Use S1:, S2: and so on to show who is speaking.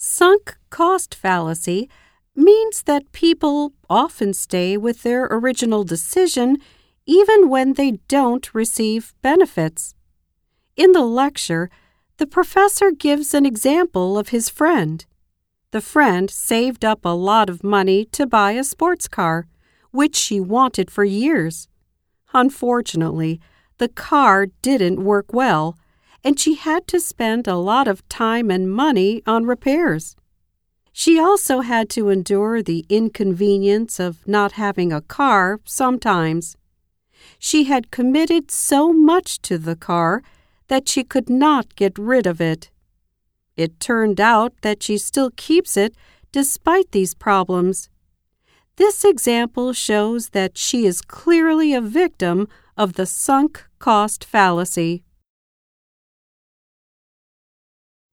S1: Sunk cost fallacy means that people often stay with their original decision even when they don't receive benefits. In the lecture, the professor gives an example of his friend. The friend saved up a lot of money to buy a sports car, which she wanted for years. Unfortunately, the car didn't work well, and she had to spend a lot of time and money on repairs. She also had to endure the inconvenience of not having a car sometimes. She had committed so much to the car that she could not get rid of it. It turned out that she still keeps it despite these problems. This example shows that she is clearly a victim of the sunk cost fallacy.